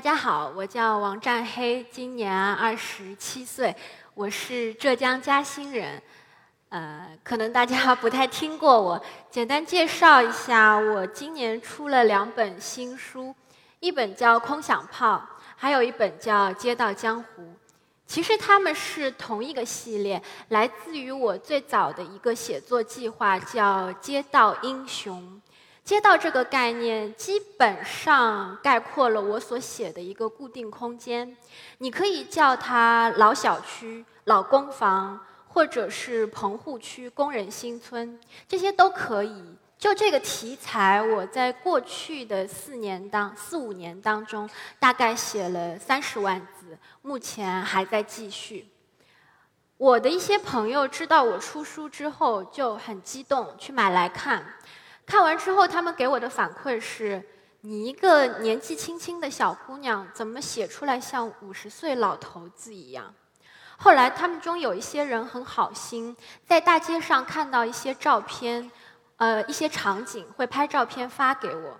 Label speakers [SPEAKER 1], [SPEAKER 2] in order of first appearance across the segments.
[SPEAKER 1] 大家好，我叫王占黑，今年二十七岁，我是浙江嘉兴人。呃，可能大家不太听过我，简单介绍一下，我今年出了两本新书，一本叫《空想炮》，还有一本叫《街道江湖》。其实他们是同一个系列，来自于我最早的一个写作计划，叫《街道英雄》。街道这个概念基本上概括了我所写的一个固定空间，你可以叫它老小区、老公房，或者是棚户区、工人新村，这些都可以。就这个题材，我在过去的四年当四五年当中，大概写了三十万字，目前还在继续。我的一些朋友知道我出书之后，就很激动去买来看。看完之后，他们给我的反馈是：你一个年纪轻轻的小姑娘，怎么写出来像五十岁老头子一样？后来，他们中有一些人很好心，在大街上看到一些照片，呃，一些场景，会拍照片发给我。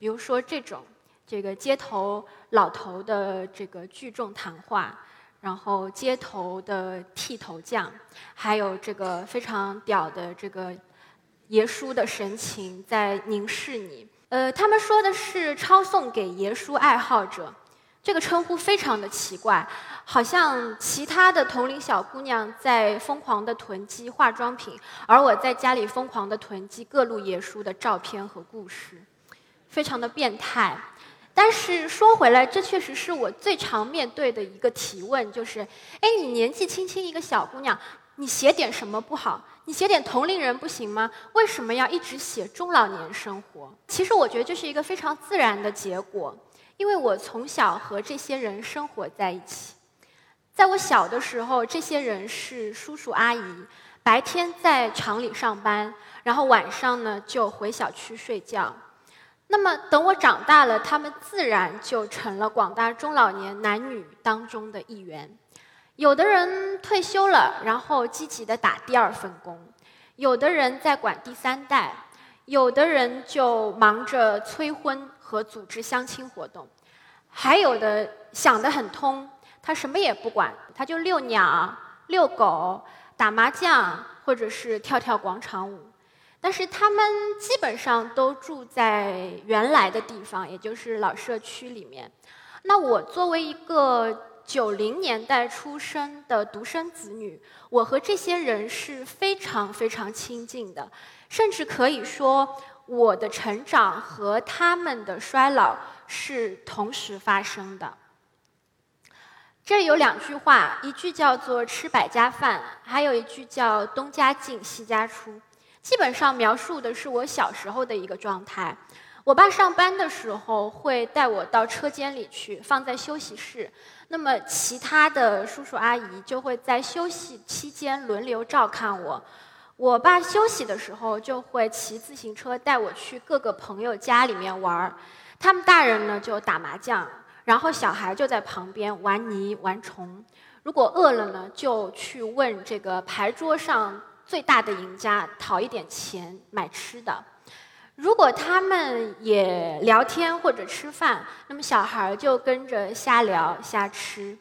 [SPEAKER 1] 比如说这种，这个街头老头的这个聚众谈话，然后街头的剃头匠，还有这个非常屌的这个。爷叔的神情在凝视你。呃，他们说的是抄送给爷叔爱好者，这个称呼非常的奇怪，好像其他的同龄小姑娘在疯狂的囤积化妆品，而我在家里疯狂的囤积各路爷叔的照片和故事，非常的变态。但是说回来，这确实是我最常面对的一个提问，就是：哎，你年纪轻轻一个小姑娘。你写点什么不好？你写点同龄人不行吗？为什么要一直写中老年生活？其实我觉得这是一个非常自然的结果，因为我从小和这些人生活在一起。在我小的时候，这些人是叔叔阿姨，白天在厂里上班，然后晚上呢就回小区睡觉。那么等我长大了，他们自然就成了广大中老年男女当中的一员。有的人退休了，然后积极的打第二份工；有的人在管第三代；有的人就忙着催婚和组织相亲活动；还有的想得很通，他什么也不管，他就遛鸟、遛狗、打麻将，或者是跳跳广场舞。但是他们基本上都住在原来的地方，也就是老社区里面。那我作为一个。九零年代出生的独生子女，我和这些人是非常非常亲近的，甚至可以说，我的成长和他们的衰老是同时发生的。这有两句话，一句叫做“吃百家饭”，还有一句叫“东家进西家出”，基本上描述的是我小时候的一个状态。我爸上班的时候会带我到车间里去，放在休息室。那么其他的叔叔阿姨就会在休息期间轮流照看我。我爸休息的时候就会骑自行车带我去各个朋友家里面玩儿。他们大人呢就打麻将，然后小孩就在旁边玩泥玩虫。如果饿了呢，就去问这个牌桌上最大的赢家讨一点钱买吃的。如果他们也聊天或者吃饭，那么小孩儿就跟着瞎聊瞎吃。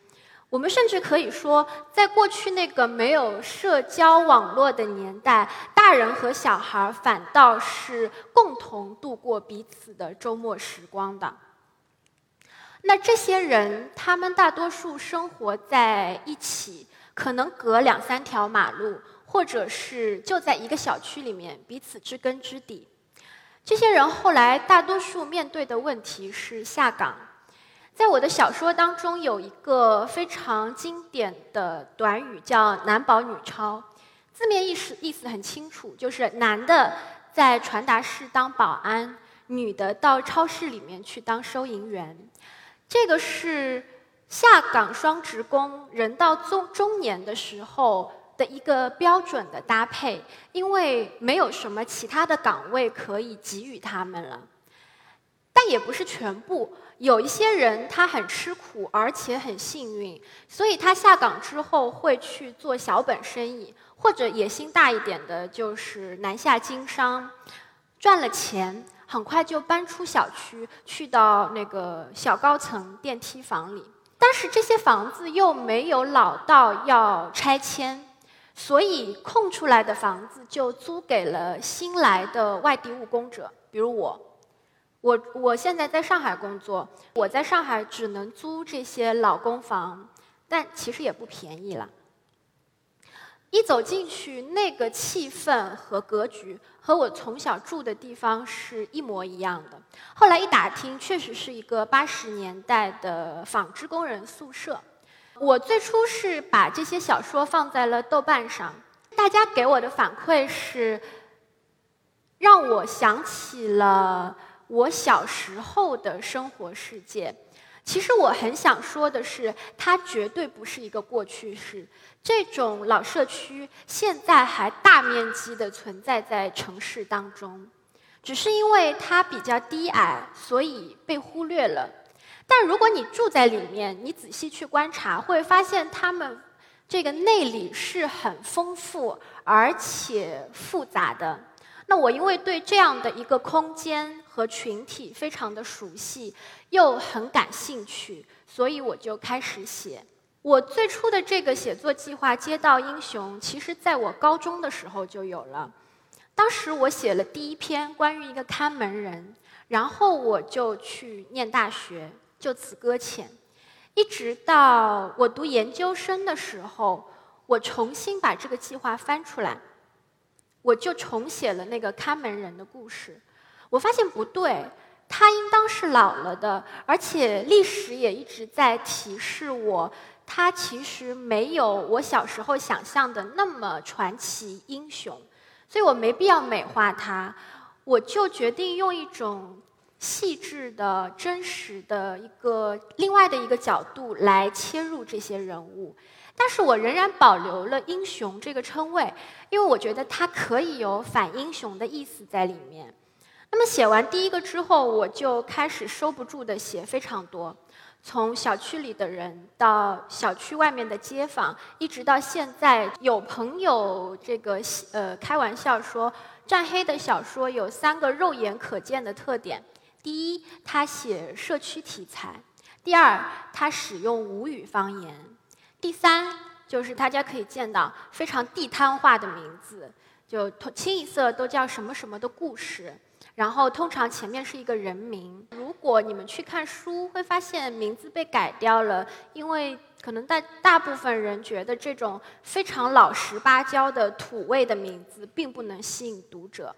[SPEAKER 1] 我们甚至可以说，在过去那个没有社交网络的年代，大人和小孩反倒是共同度过彼此的周末时光的。那这些人，他们大多数生活在一起，可能隔两三条马路，或者是就在一个小区里面，彼此知根知底。这些人后来大多数面对的问题是下岗。在我的小说当中，有一个非常经典的短语叫“男保女超”，字面意思意思很清楚，就是男的在传达室当保安，女的到超市里面去当收银员。这个是下岗双职工人到中中年的时候。的一个标准的搭配，因为没有什么其他的岗位可以给予他们了，但也不是全部。有一些人他很吃苦，而且很幸运，所以他下岗之后会去做小本生意，或者野心大一点的，就是南下经商，赚了钱。很快就搬出小区，去到那个小高层电梯房里。但是这些房子又没有老到要拆迁，所以空出来的房子就租给了新来的外地务工者，比如我。我我现在在上海工作，我在上海只能租这些老公房，但其实也不便宜了。一走进去，那个气氛和格局和我从小住的地方是一模一样的。后来一打听，确实是一个八十年代的纺织工人宿舍。我最初是把这些小说放在了豆瓣上，大家给我的反馈是，让我想起了我小时候的生活世界。其实我很想说的是，它绝对不是一个过去式。这种老社区现在还大面积的存在在城市当中，只是因为它比较低矮，所以被忽略了。但如果你住在里面，你仔细去观察，会发现他们这个内里是很丰富而且复杂的。那我因为对这样的一个空间和群体非常的熟悉，又很感兴趣，所以我就开始写。我最初的这个写作计划《街道英雄》，其实在我高中的时候就有了。当时我写了第一篇关于一个看门人，然后我就去念大学，就此搁浅。一直到我读研究生的时候，我重新把这个计划翻出来，我就重写了那个看门人的故事。我发现不对，他应当是老了的，而且历史也一直在提示我。他其实没有我小时候想象的那么传奇英雄，所以我没必要美化他。我就决定用一种细致的、真实的一个另外的一个角度来切入这些人物，但是我仍然保留了英雄这个称谓，因为我觉得它可以有反英雄的意思在里面。那么写完第一个之后，我就开始收不住的写非常多。从小区里的人到小区外面的街坊，一直到现在，有朋友这个呃开玩笑说，战黑的小说有三个肉眼可见的特点：第一，他写社区题材；第二，他使用吴语方言；第三，就是大家可以见到非常地摊化的名字，就清一色都叫什么什么的故事。然后通常前面是一个人名。如果你们去看书，会发现名字被改掉了，因为可能大大部分人觉得这种非常老实巴交的土味的名字并不能吸引读者。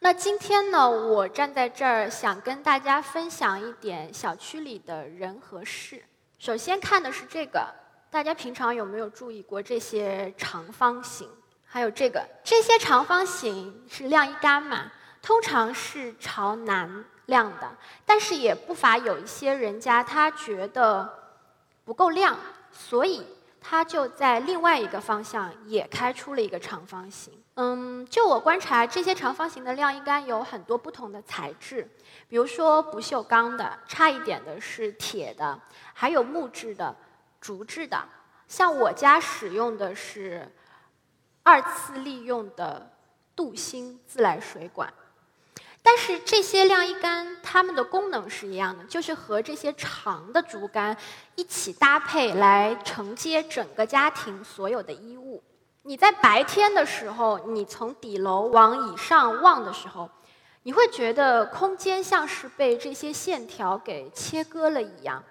[SPEAKER 1] 那今天呢，我站在这儿想跟大家分享一点小区里的人和事。首先看的是这个，大家平常有没有注意过这些长方形？还有这个，这些长方形是晾衣杆嘛？通常是朝南亮的，但是也不乏有一些人家他觉得不够亮，所以他就在另外一个方向也开出了一个长方形。嗯，就我观察，这些长方形的晾衣杆有很多不同的材质，比如说不锈钢的，差一点的是铁的，还有木质的、竹制的。像我家使用的是二次利用的镀锌自来水管。但是这些晾衣杆，它们的功能是一样的，就是和这些长的竹竿一起搭配来承接整个家庭所有的衣物。你在白天的时候，你从底楼往以上望的时候，你会觉得空间像是被这些线条给切割了一样，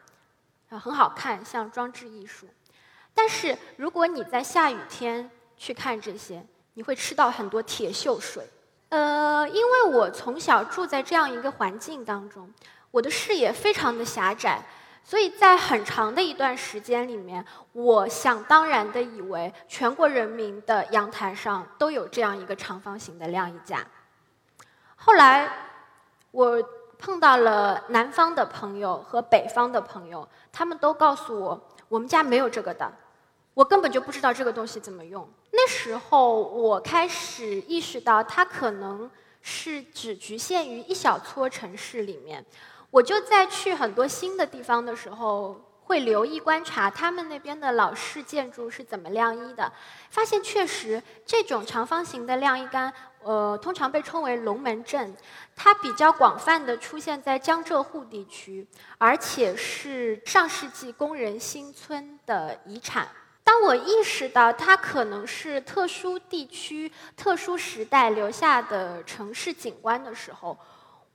[SPEAKER 1] 啊，很好看，像装置艺术。但是如果你在下雨天去看这些，你会吃到很多铁锈水。呃，因为我从小住在这样一个环境当中，我的视野非常的狭窄，所以在很长的一段时间里面，我想当然的以为全国人民的阳台上都有这样一个长方形的晾衣架。后来，我碰到了南方的朋友和北方的朋友，他们都告诉我，我们家没有这个的。我根本就不知道这个东西怎么用。那时候我开始意识到，它可能是只局限于一小撮城市里面。我就在去很多新的地方的时候，会留意观察他们那边的老式建筑是怎么晾衣的。发现确实，这种长方形的晾衣杆，呃，通常被称为龙门阵，它比较广泛的出现在江浙沪地区，而且是上世纪工人新村的遗产。当我意识到它可能是特殊地区、特殊时代留下的城市景观的时候，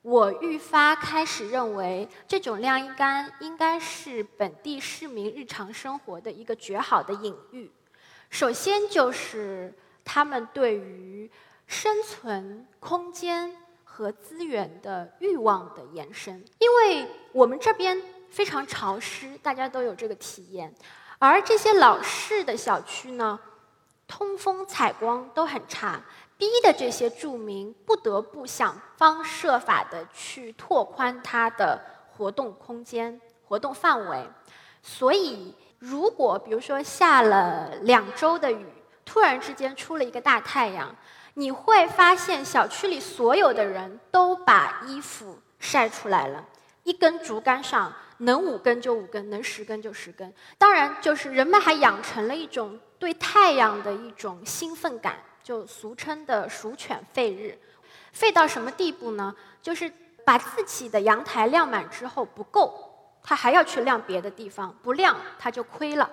[SPEAKER 1] 我愈发开始认为，这种晾衣杆应该是本地市民日常生活的一个绝好的隐喻。首先就是他们对于生存空间和资源的欲望的延伸，因为我们这边非常潮湿，大家都有这个体验。而这些老式的小区呢，通风采光都很差，逼的这些住民不得不想方设法的去拓宽它的活动空间、活动范围。所以，如果比如说下了两周的雨，突然之间出了一个大太阳。你会发现，小区里所有的人都把衣服晒出来了，一根竹竿上能五根就五根，能十根就十根。当然，就是人们还养成了一种对太阳的一种兴奋感，就俗称的“鼠犬吠日”。吠到什么地步呢？就是把自己的阳台晾满之后不够，他还要去晾别的地方，不晾他就亏了。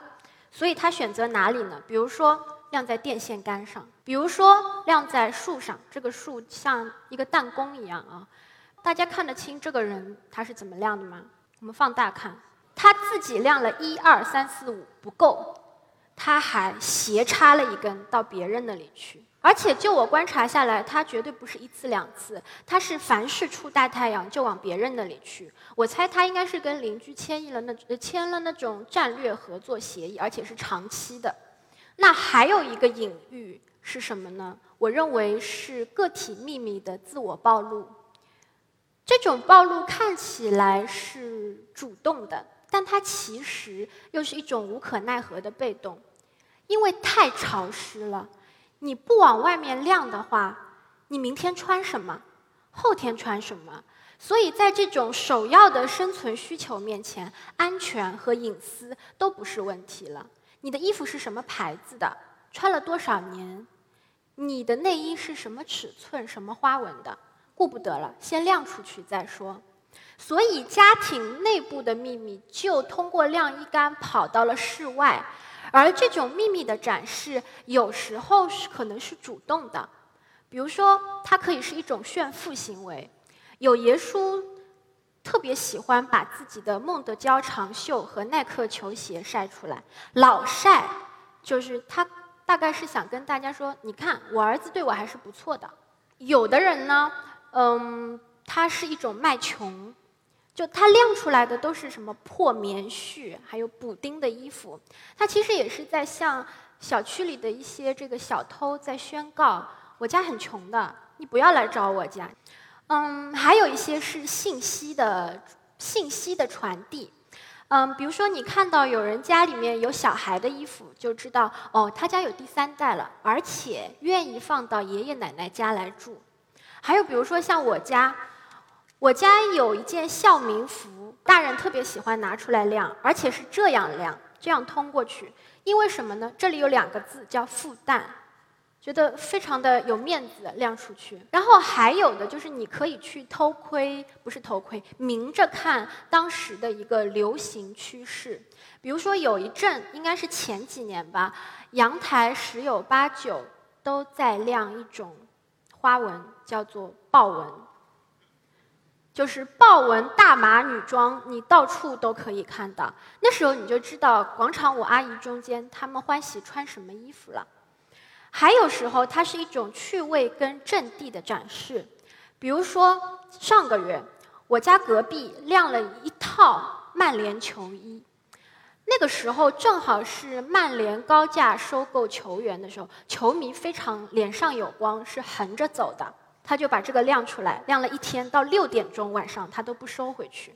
[SPEAKER 1] 所以他选择哪里呢？比如说。晾在电线杆上，比如说晾在树上，这个树像一个弹弓一样啊。大家看得清这个人他是怎么晾的吗？我们放大看，他自己晾了一二三四五不够，他还斜插了一根到别人那里去。而且就我观察下来，他绝对不是一次两次，他是凡是出大太阳就往别人那里去。我猜他应该是跟邻居签议了那签了那种战略合作协议，而且是长期的。那还有一个隐喻是什么呢？我认为是个体秘密的自我暴露。这种暴露看起来是主动的，但它其实又是一种无可奈何的被动，因为太潮湿了。你不往外面晾的话，你明天穿什么？后天穿什么？所以在这种首要的生存需求面前，安全和隐私都不是问题了。你的衣服是什么牌子的？穿了多少年？你的内衣是什么尺寸、什么花纹的？顾不得了，先晾出去再说。所以，家庭内部的秘密就通过晾衣杆跑到了室外，而这种秘密的展示有时候是可能是主动的，比如说，它可以是一种炫富行为。有爷叔。特别喜欢把自己的孟德娇长袖和耐克球鞋晒出来，老晒，就是他大概是想跟大家说，你看我儿子对我还是不错的。有的人呢，嗯，他是一种卖穷，就他晾出来的都是什么破棉絮，还有补丁的衣服，他其实也是在向小区里的一些这个小偷在宣告，我家很穷的，你不要来找我家。嗯，还有一些是信息的信息的传递，嗯，比如说你看到有人家里面有小孩的衣服，就知道哦，他家有第三代了，而且愿意放到爷爷奶奶家来住。还有比如说像我家，我家有一件校名服，大人特别喜欢拿出来晾，而且是这样晾，这样通过去，因为什么呢？这里有两个字叫复旦。觉得非常的有面子晾出去，然后还有的就是你可以去偷窥，不是偷窥，明着看当时的一个流行趋势。比如说有一阵，应该是前几年吧，阳台十有八九都在晾一种花纹，叫做豹纹，就是豹纹大码女装，你到处都可以看到。那时候你就知道广场舞阿姨中间她们欢喜穿什么衣服了。还有时候，它是一种趣味跟阵地的展示。比如说，上个月我家隔壁晾了一套曼联球衣，那个时候正好是曼联高价收购球员的时候，球迷非常脸上有光，是横着走的。他就把这个晾出来，晾了一天，到六点钟晚上他都不收回去。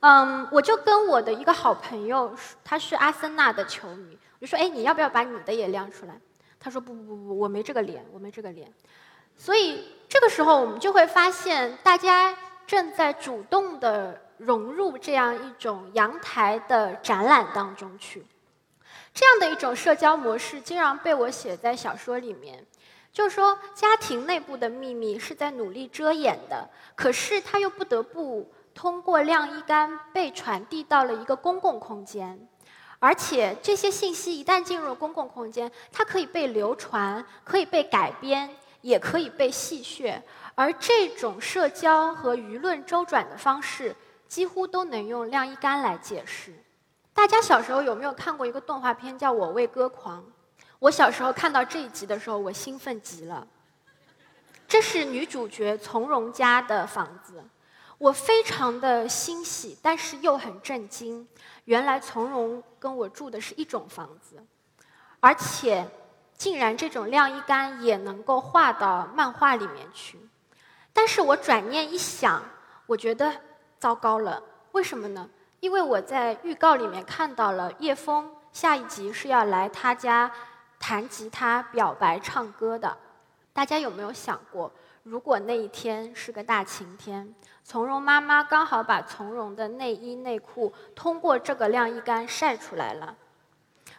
[SPEAKER 1] 嗯，我就跟我的一个好朋友，他是阿森纳的球迷，我就说：“哎，你要不要把你的也晾出来？”他说不不不不，我没这个脸，我没这个脸。所以这个时候，我们就会发现，大家正在主动的融入这样一种阳台的展览当中去。这样的一种社交模式，经常被我写在小说里面。就是说，家庭内部的秘密是在努力遮掩的，可是他又不得不通过晾衣杆被传递到了一个公共空间，而且这些信息一旦进入公共空间，它可以被流传，可以被改编，也可以被戏谑，而这种社交和舆论周转的方式，几乎都能用晾衣杆来解释。大家小时候有没有看过一个动画片叫《我为歌狂》？我小时候看到这一集的时候，我兴奋极了。这是女主角从容家的房子，我非常的欣喜，但是又很震惊。原来从容跟我住的是一种房子，而且竟然这种晾衣杆也能够画到漫画里面去。但是我转念一想，我觉得糟糕了。为什么呢？因为我在预告里面看到了叶枫下一集是要来他家。弹吉他、表白、唱歌的，大家有没有想过，如果那一天是个大晴天，从容妈妈刚好把从容的内衣内裤通过这个晾衣杆晒出来了，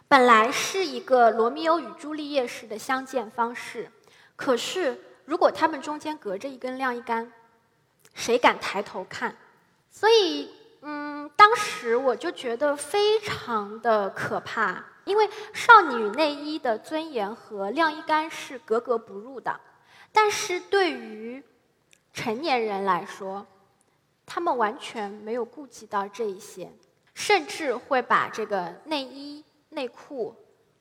[SPEAKER 1] 本来是一个罗密欧与朱丽叶式的相见方式，可是如果他们中间隔着一根晾衣杆，谁敢抬头看？所以，嗯，当时我就觉得非常的可怕。因为少女内衣的尊严和晾衣杆是格格不入的，但是对于成年人来说，他们完全没有顾及到这一些，甚至会把这个内衣内裤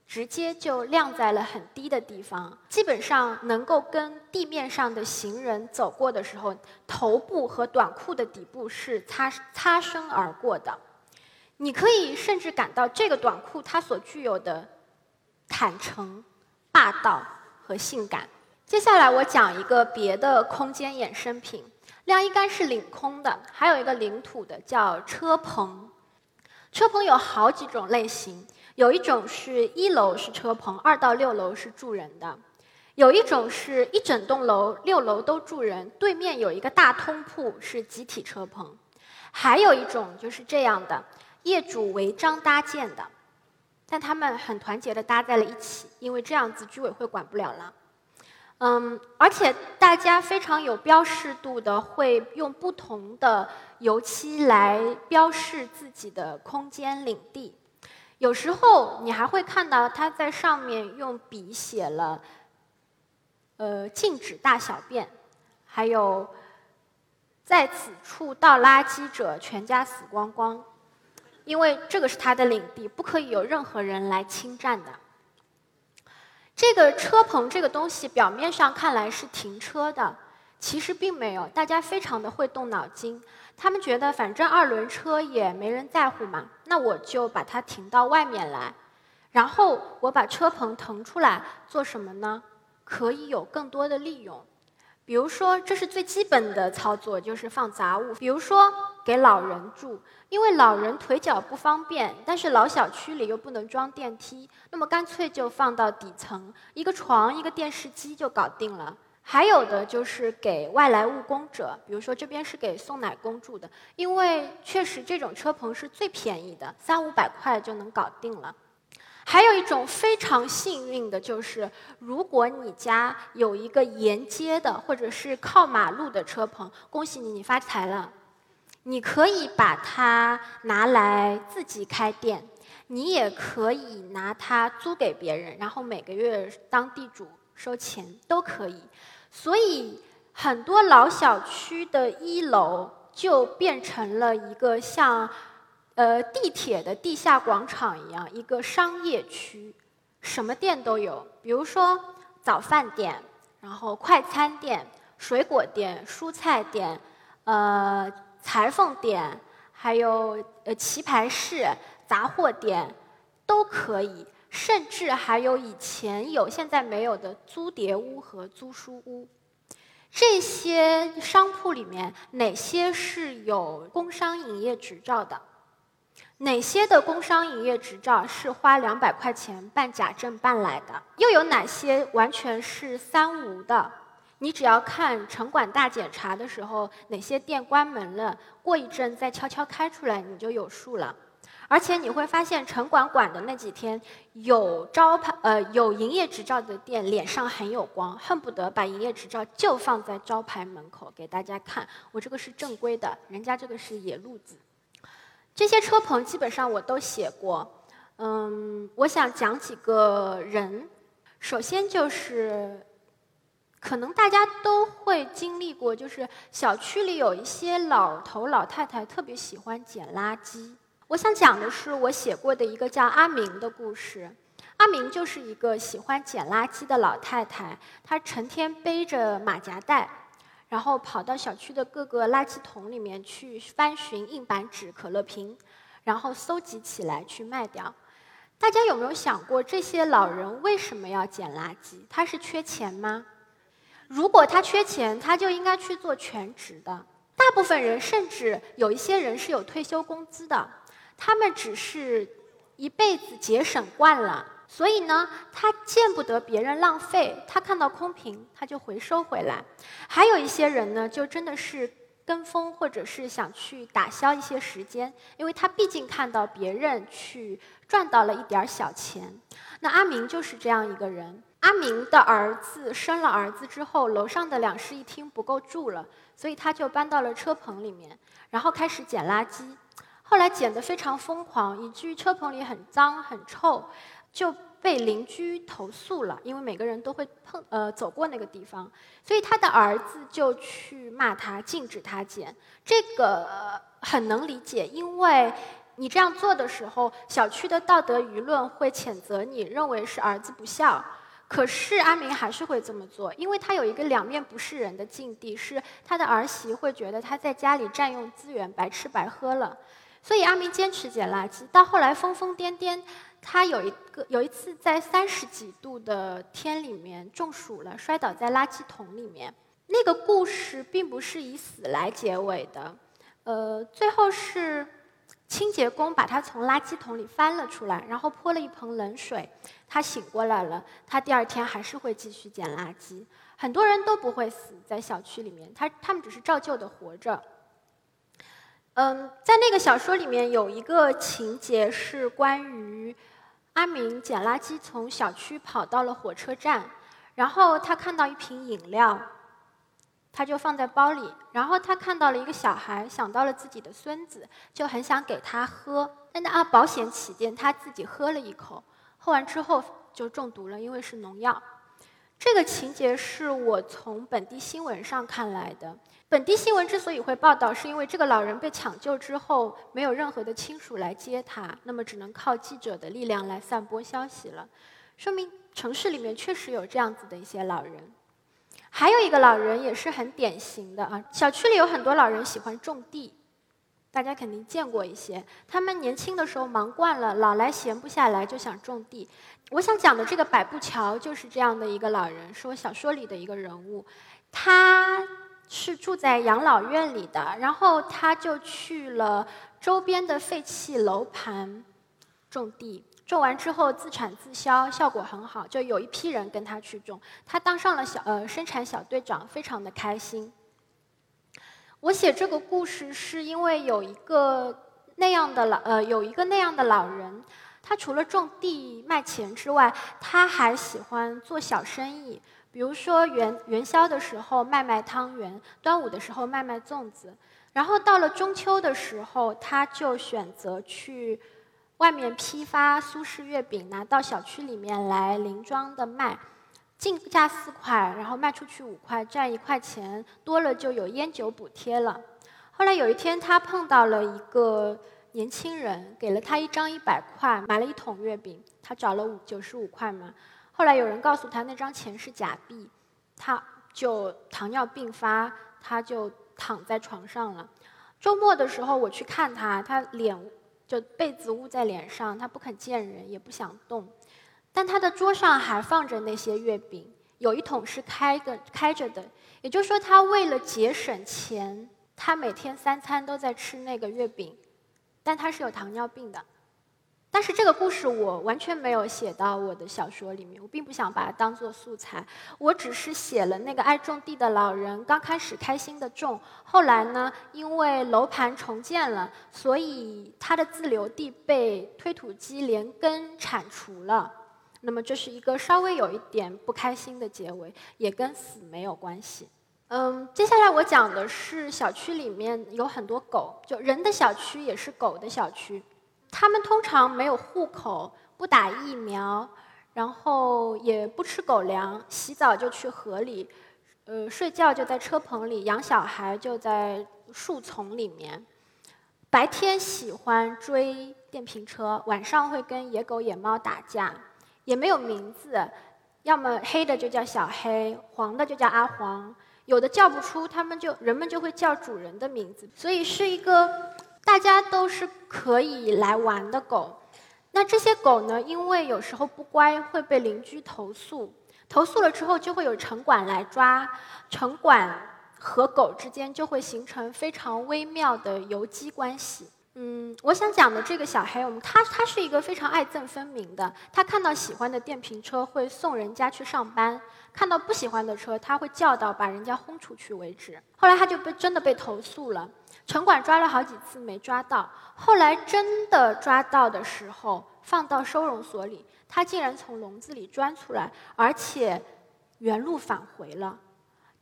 [SPEAKER 1] 直接就晾在了很低的地方，基本上能够跟地面上的行人走过的时候，头部和短裤的底部是擦擦身而过的。你可以甚至感到这个短裤它所具有的坦诚、霸道和性感。接下来我讲一个别的空间衍生品，晾衣杆是领空的，还有一个领土的叫车棚。车棚有好几种类型，有一种是一楼是车棚，二到六楼是住人的；有一种是一整栋楼六楼都住人，对面有一个大通铺是集体车棚；还有一种就是这样的。业主违章搭建的，但他们很团结的搭在了一起，因为这样子居委会管不了了。嗯，而且大家非常有标识度的，会用不同的油漆来标示自己的空间领地。有时候你还会看到他在上面用笔写了，呃，禁止大小便，还有在此处倒垃圾者全家死光光。因为这个是他的领地，不可以有任何人来侵占的。这个车棚这个东西表面上看来是停车的，其实并没有。大家非常的会动脑筋，他们觉得反正二轮车也没人在乎嘛，那我就把它停到外面来，然后我把车棚腾出来做什么呢？可以有更多的利用。比如说，这是最基本的操作，就是放杂物。比如说，给老人住，因为老人腿脚不方便，但是老小区里又不能装电梯，那么干脆就放到底层，一个床、一个电视机就搞定了。还有的就是给外来务工者，比如说这边是给送奶工住的，因为确实这种车棚是最便宜的，三五百块就能搞定了。还有一种非常幸运的，就是如果你家有一个沿街的或者是靠马路的车棚，恭喜你，你发财了。你可以把它拿来自己开店，你也可以拿它租给别人，然后每个月当地主收钱都可以。所以很多老小区的一楼就变成了一个像。呃，地铁的地下广场一样，一个商业区，什么店都有。比如说早饭店，然后快餐店、水果店、蔬菜店，呃，裁缝店，还有呃棋牌室、杂货店，都可以。甚至还有以前有、现在没有的租碟屋和租书屋。这些商铺里面，哪些是有工商营业执照的？哪些的工商营业执照是花两百块钱办假证办来的？又有哪些完全是三无的？你只要看城管大检查的时候，哪些店关门了，过一阵再悄悄开出来，你就有数了。而且你会发现，城管管的那几天，有招牌呃有营业执照的店脸上很有光，恨不得把营业执照就放在招牌门口给大家看，我这个是正规的，人家这个是野路子。这些车棚基本上我都写过，嗯，我想讲几个人，首先就是。可能大家都会经历过，就是小区里有一些老头老太太特别喜欢捡垃圾。我想讲的是我写过的一个叫阿明的故事。阿明就是一个喜欢捡垃圾的老太太，她成天背着马夹袋，然后跑到小区的各个垃圾桶里面去翻寻硬板纸、可乐瓶，然后搜集起来去卖掉。大家有没有想过，这些老人为什么要捡垃圾？他是缺钱吗？如果他缺钱，他就应该去做全职的。大部分人，甚至有一些人是有退休工资的，他们只是一辈子节省惯了，所以呢，他见不得别人浪费，他看到空瓶他就回收回来。还有一些人呢，就真的是跟风，或者是想去打消一些时间，因为他毕竟看到别人去赚到了一点小钱。那阿明就是这样一个人。阿明的儿子生了儿子之后，楼上的两室一厅不够住了，所以他就搬到了车棚里面，然后开始捡垃圾。后来捡得非常疯狂，以至于车棚里很脏很臭，就被邻居投诉了。因为每个人都会碰呃走过那个地方，所以他的儿子就去骂他，禁止他捡。这个很能理解，因为你这样做的时候，小区的道德舆论会谴责你，认为是儿子不孝。可是阿明还是会这么做，因为他有一个两面不是人的境地，是他的儿媳会觉得他在家里占用资源，白吃白喝了，所以阿明坚持捡垃圾。到后来疯疯癫癫，他有一个有一次在三十几度的天里面中暑了，摔倒在垃圾桶里面。那个故事并不是以死来结尾的，呃，最后是。清洁工把他从垃圾桶里翻了出来，然后泼了一盆冷水，他醒过来了。他第二天还是会继续捡垃圾。很多人都不会死在小区里面，他他们只是照旧的活着。嗯，在那个小说里面有一个情节是关于阿明捡垃圾从小区跑到了火车站，然后他看到一瓶饮料。他就放在包里，然后他看到了一个小孩，想到了自己的孙子，就很想给他喝。但啊，保险起见，他自己喝了一口，喝完之后就中毒了，因为是农药。这个情节是我从本地新闻上看来的。本地新闻之所以会报道，是因为这个老人被抢救之后，没有任何的亲属来接他，那么只能靠记者的力量来散播消息了。说明城市里面确实有这样子的一些老人。还有一个老人也是很典型的啊，小区里有很多老人喜欢种地，大家肯定见过一些。他们年轻的时候忙惯了，老来闲不下来，就想种地。我想讲的这个百步桥就是这样的一个老人，是我小说里的一个人物。他是住在养老院里的，然后他就去了周边的废弃楼盘种地。种完之后自产自销，效果很好，就有一批人跟他去种，他当上了小呃生产小队长，非常的开心。我写这个故事是因为有一个那样的老呃有一个那样的老人，他除了种地卖钱之外，他还喜欢做小生意，比如说元元宵的时候卖卖汤圆，端午的时候卖卖粽子，然后到了中秋的时候，他就选择去。外面批发苏式月饼，拿到小区里面来零装的卖，进价四块，然后卖出去五块，赚一块钱，多了就有烟酒补贴了。后来有一天，他碰到了一个年轻人，给了他一张一百块，买了一桶月饼，他找了五九十五块嘛。后来有人告诉他那张钱是假币，他就糖尿病发，他就躺在床上了。周末的时候我去看他，他脸。就被子捂在脸上，他不肯见人，也不想动。但他的桌上还放着那些月饼，有一桶是开的开着的。也就是说，他为了节省钱，他每天三餐都在吃那个月饼。但他是有糖尿病的。但是这个故事我完全没有写到我的小说里面，我并不想把它当做素材，我只是写了那个爱种地的老人刚开始开心的种，后来呢，因为楼盘重建了，所以他的自留地被推土机连根铲除了。那么这是一个稍微有一点不开心的结尾，也跟死没有关系。嗯，接下来我讲的是小区里面有很多狗，就人的小区也是狗的小区。他们通常没有户口，不打疫苗，然后也不吃狗粮，洗澡就去河里，呃，睡觉就在车棚里，养小孩就在树丛里面。白天喜欢追电瓶车，晚上会跟野狗野猫打架，也没有名字，要么黑的就叫小黑，黄的就叫阿黄，有的叫不出，他们就人们就会叫主人的名字，所以是一个。大家都是可以来玩的狗，那这些狗呢？因为有时候不乖，会被邻居投诉。投诉了之后，就会有城管来抓。城管和狗之间就会形成非常微妙的游击关系。嗯，我想讲的这个小黑，我们他他是一个非常爱憎分明的。他看到喜欢的电瓶车会送人家去上班，看到不喜欢的车他会叫到把人家轰出去为止。后来他就被真的被投诉了。城管抓了好几次没抓到，后来真的抓到的时候，放到收容所里，他竟然从笼子里钻出来，而且原路返回了。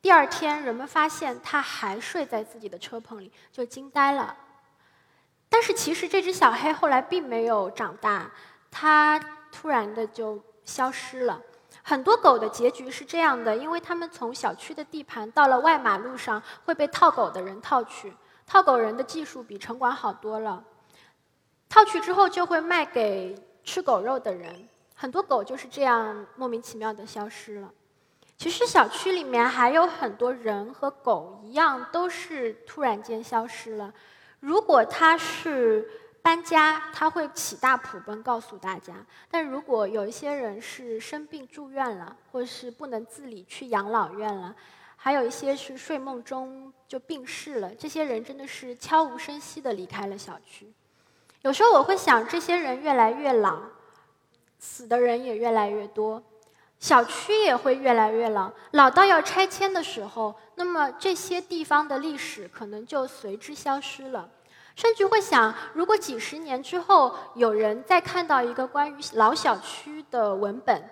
[SPEAKER 1] 第二天，人们发现他还睡在自己的车棚里，就惊呆了。但是其实这只小黑后来并没有长大，它突然的就消失了。很多狗的结局是这样的，因为它们从小区的地盘到了外马路上，会被套狗的人套去。套狗人的技术比城管好多了，套去之后就会卖给吃狗肉的人，很多狗就是这样莫名其妙的消失了。其实小区里面还有很多人和狗一样，都是突然间消失了。如果他是搬家，他会起大普奔告诉大家；但如果有一些人是生病住院了，或是不能自理去养老院了。还有一些是睡梦中就病逝了，这些人真的是悄无声息地离开了小区。有时候我会想，这些人越来越老，死的人也越来越多，小区也会越来越老，老到要拆迁的时候，那么这些地方的历史可能就随之消失了。甚至会想，如果几十年之后有人再看到一个关于老小区的文本，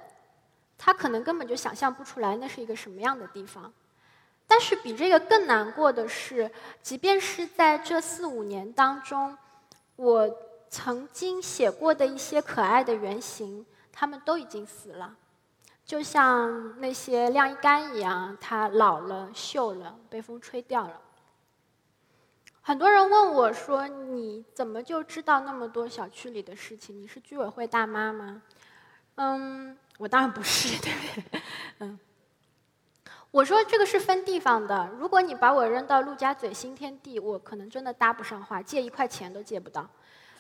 [SPEAKER 1] 他可能根本就想象不出来那是一个什么样的地方。但是比这个更难过的是，即便是在这四五年当中，我曾经写过的一些可爱的原型，他们都已经死了，就像那些晾衣杆一样，它老了、锈了，被风吹掉了。很多人问我说：“你怎么就知道那么多小区里的事情？你是居委会大妈吗？”嗯，我当然不是，对不对？嗯。我说这个是分地方的。如果你把我扔到陆家嘴新天地，我可能真的搭不上话，借一块钱都借不到。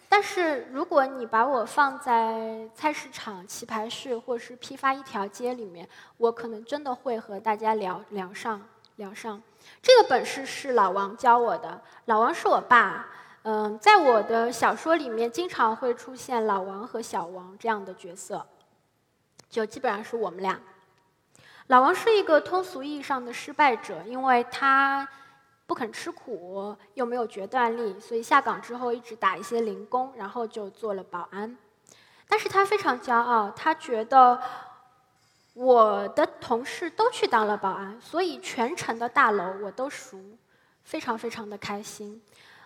[SPEAKER 1] 但是如果你把我放在菜市场、棋牌室，或是批发一条街里面，我可能真的会和大家聊聊上聊上。这个本事是老王教我的。老王是我爸，嗯，在我的小说里面经常会出现老王和小王这样的角色，就基本上是我们俩。老王是一个通俗意义上的失败者，因为他不肯吃苦，又没有决断力，所以下岗之后一直打一些零工，然后就做了保安。但是他非常骄傲，他觉得我的同事都去当了保安，所以全城的大楼我都熟，非常非常的开心。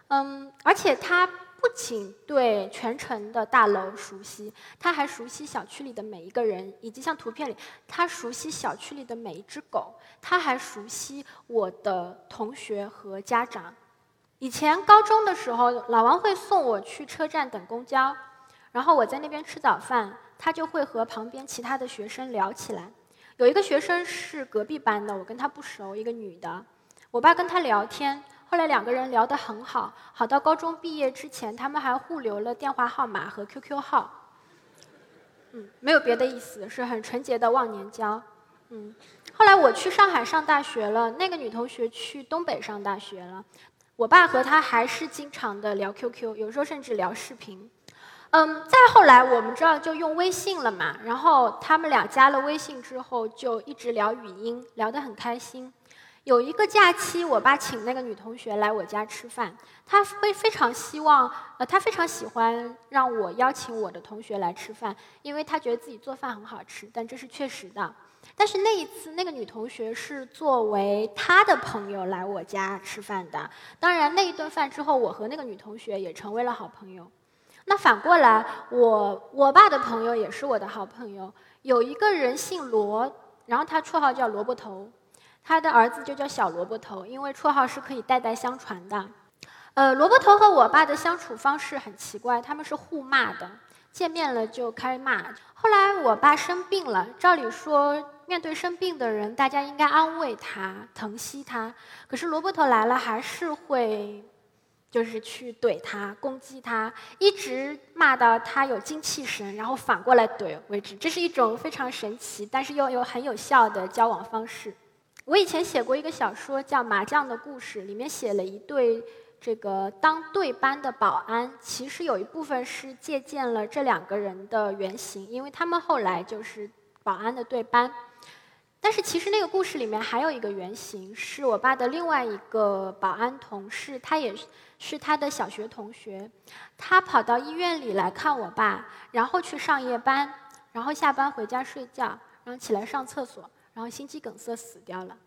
[SPEAKER 1] 嗯，而且他。不仅对全城的大楼熟悉，他还熟悉小区里的每一个人，以及像图片里，他熟悉小区里的每一只狗。他还熟悉我的同学和家长。以前高中的时候，老王会送我去车站等公交，然后我在那边吃早饭，他就会和旁边其他的学生聊起来。有一个学生是隔壁班的，我跟他不熟，一个女的，我爸跟他聊天。后来两个人聊得很好，好到高中毕业之前，他们还互留了电话号码和 QQ 号。嗯，没有别的意思，是很纯洁的忘年交。嗯，后来我去上海上大学了，那个女同学去东北上大学了，我爸和她还是经常的聊 QQ，有时候甚至聊视频。嗯，再后来我们知道就用微信了嘛，然后他们俩加了微信之后就一直聊语音，聊得很开心。有一个假期，我爸请那个女同学来我家吃饭，他会非常希望，呃，他非常喜欢让我邀请我的同学来吃饭，因为他觉得自己做饭很好吃，但这是确实的。但是那一次，那个女同学是作为她的朋友来我家吃饭的。当然，那一顿饭之后，我和那个女同学也成为了好朋友。那反过来，我我爸的朋友也是我的好朋友。有一个人姓罗，然后他绰号叫萝卜头，他的儿子就叫小萝卜头，因为绰号是可以代代相传的。呃，萝卜头和我爸的相处方式很奇怪，他们是互骂的，见面了就开骂。后来我爸生病了，照理说面对生病的人，大家应该安慰他、疼惜他，可是萝卜头来了还是会。就是去怼他、攻击他，一直骂到他有精气神，然后反过来怼为止。这是一种非常神奇，但是又有很有效的交往方式。我以前写过一个小说叫《麻将的故事》，里面写了一对这个当对班的保安，其实有一部分是借鉴了这两个人的原型，因为他们后来就是保安的对班。但是其实那个故事里面还有一个原型，是我爸的另外一个保安同事，他也是他的小学同学，他跑到医院里来看我爸，然后去上夜班，然后下班回家睡觉，然后起来上厕所，然后心肌梗塞死掉了。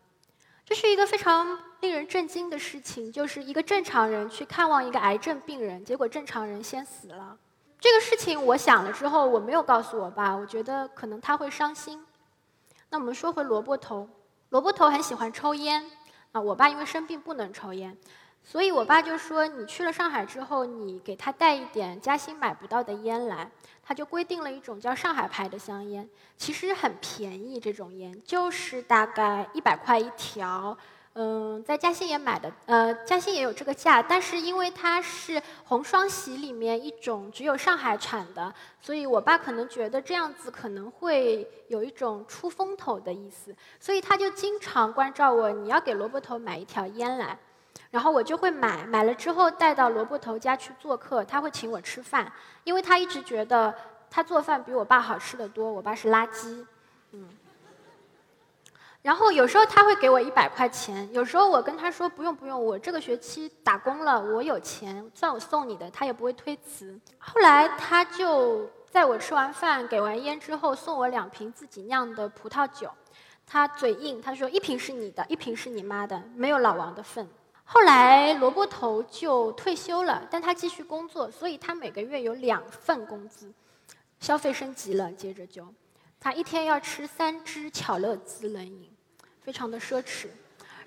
[SPEAKER 1] 这是一个非常令人震惊的事情，就是一个正常人去看望一个癌症病人，结果正常人先死了。这个事情我想了之后，我没有告诉我爸，我觉得可能他会伤心。那我们说回萝卜头，萝卜头很喜欢抽烟啊。我爸因为生病不能抽烟，所以我爸就说：“你去了上海之后，你给他带一点嘉兴买不到的烟来。”他就规定了一种叫上海牌的香烟，其实很便宜，这种烟就是大概一百块一条。嗯，在嘉兴也买的，呃，嘉兴也有这个价，但是因为它是红双喜里面一种只有上海产的，所以我爸可能觉得这样子可能会有一种出风头的意思，所以他就经常关照我，你要给萝卜头买一条烟来，然后我就会买，买了之后带到萝卜头家去做客，他会请我吃饭，因为他一直觉得他做饭比我爸好吃的多，我爸是垃圾，嗯。然后有时候他会给我一百块钱，有时候我跟他说不用不用，我这个学期打工了，我有钱，算我送你的，他也不会推辞。后来他就在我吃完饭、给完烟之后，送我两瓶自己酿的葡萄酒。他嘴硬，他说一瓶是你的，一瓶是你妈的，没有老王的份。后来萝卜头就退休了，但他继续工作，所以他每个月有两份工资，消费升级了，接着就，他一天要吃三支巧乐兹冷饮。非常的奢侈，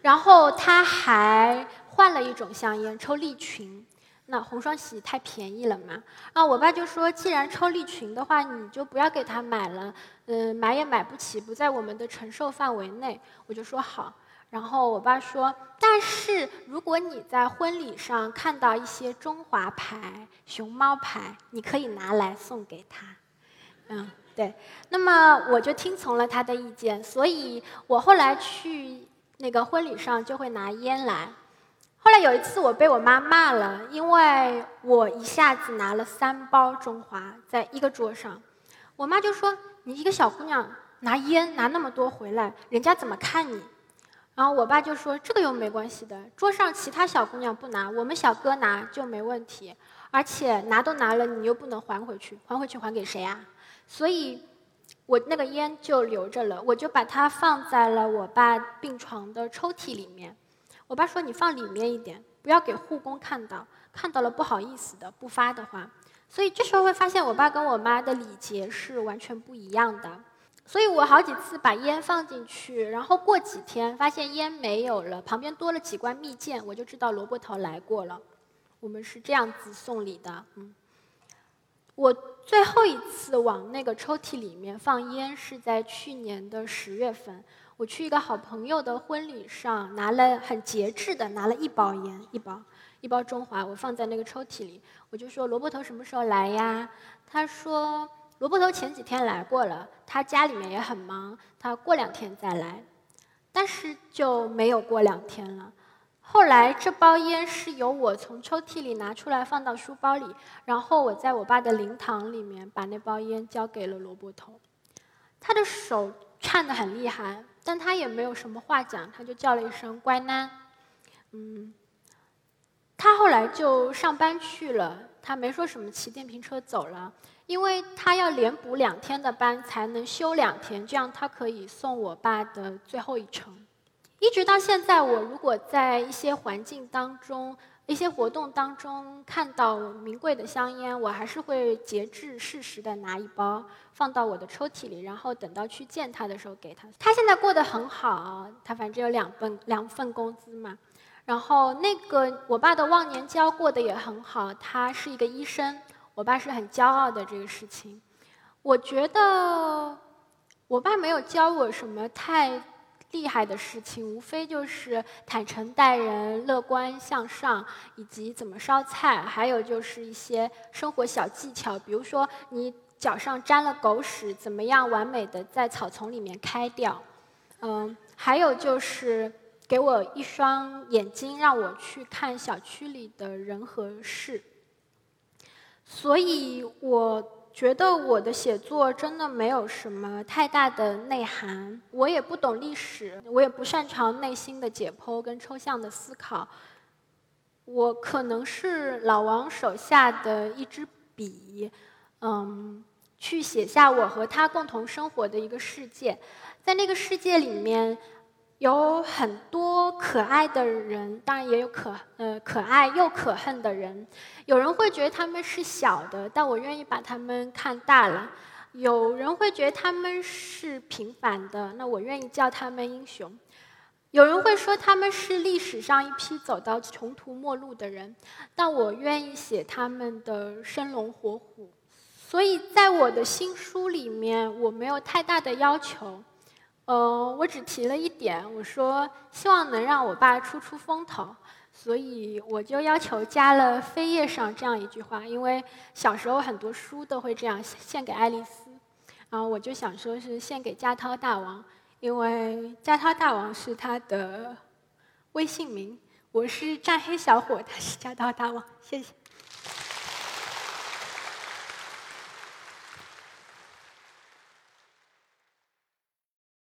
[SPEAKER 1] 然后他还换了一种香烟，抽利群。那红双喜太便宜了嘛？啊，我爸就说，既然抽利群的话，你就不要给他买了，嗯，买也买不起，不在我们的承受范围内。我就说好。然后我爸说，但是如果你在婚礼上看到一些中华牌、熊猫牌，你可以拿来送给他。嗯。对，那么我就听从了他的意见，所以我后来去那个婚礼上就会拿烟来。后来有一次我被我妈骂了，因为我一下子拿了三包中华在一个桌上，我妈就说：“你一个小姑娘拿烟拿那么多回来，人家怎么看你？”然后我爸就说：“这个又没关系的，桌上其他小姑娘不拿，我们小哥拿就没问题，而且拿都拿了，你又不能还回去，还回去还给谁啊？”所以，我那个烟就留着了，我就把它放在了我爸病床的抽屉里面。我爸说：“你放里面一点，不要给护工看到，看到了不好意思的，不发的话。”所以这时候会发现，我爸跟我妈的礼节是完全不一样的。所以我好几次把烟放进去，然后过几天发现烟没有了，旁边多了几罐蜜饯，我就知道萝卜头来过了。我们是这样子送礼的，嗯。我最后一次往那个抽屉里面放烟是在去年的十月份，我去一个好朋友的婚礼上，拿了很节制的拿了一包烟，一包一包中华，我放在那个抽屉里，我就说萝卜头什么时候来呀？他说萝卜头前几天来过了，他家里面也很忙，他过两天再来，但是就没有过两天了。后来这包烟是由我从抽屉里拿出来放到书包里，然后我在我爸的灵堂里面把那包烟交给了罗伯头。他的手颤得很厉害，但他也没有什么话讲，他就叫了一声“乖囡”。嗯，他后来就上班去了，他没说什么骑电瓶车走了，因为他要连补两天的班才能休两天，这样他可以送我爸的最后一程。一直到现在，我如果在一些环境当中、一些活动当中看到名贵的香烟，我还是会节制适时的拿一包放到我的抽屉里，然后等到去见他的时候给他。他现在过得很好，他反正有两份两份工资嘛。然后那个我爸的忘年交过得也很好，他是一个医生，我爸是很骄傲的这个事情。我觉得我爸没有教我什么太。厉害的事情，无非就是坦诚待人、乐观向上，以及怎么烧菜，还有就是一些生活小技巧，比如说你脚上沾了狗屎，怎么样完美的在草丛里面开掉。嗯，还有就是给我一双眼睛，让我去看小区里的人和事。所以我。觉得我的写作真的没有什么太大的内涵，我也不懂历史，我也不擅长内心的解剖跟抽象的思考。我可能是老王手下的一支笔，嗯，去写下我和他共同生活的一个世界，在那个世界里面。有很多可爱的人，当然也有可呃可爱又可恨的人。有人会觉得他们是小的，但我愿意把他们看大了。有人会觉得他们是平凡的，那我愿意叫他们英雄。有人会说他们是历史上一批走到穷途末路的人，但我愿意写他们的生龙活虎。所以在我的新书里面，我没有太大的要求。呃，我只提了一点，我说希望能让我爸出出风头，所以我就要求加了扉页上这样一句话，因为小时候很多书都会这样献给爱丽丝，然后我就想说是献给加涛大王，因为加涛大王是他的微信名，我是战黑小伙，他是加涛大王，谢谢。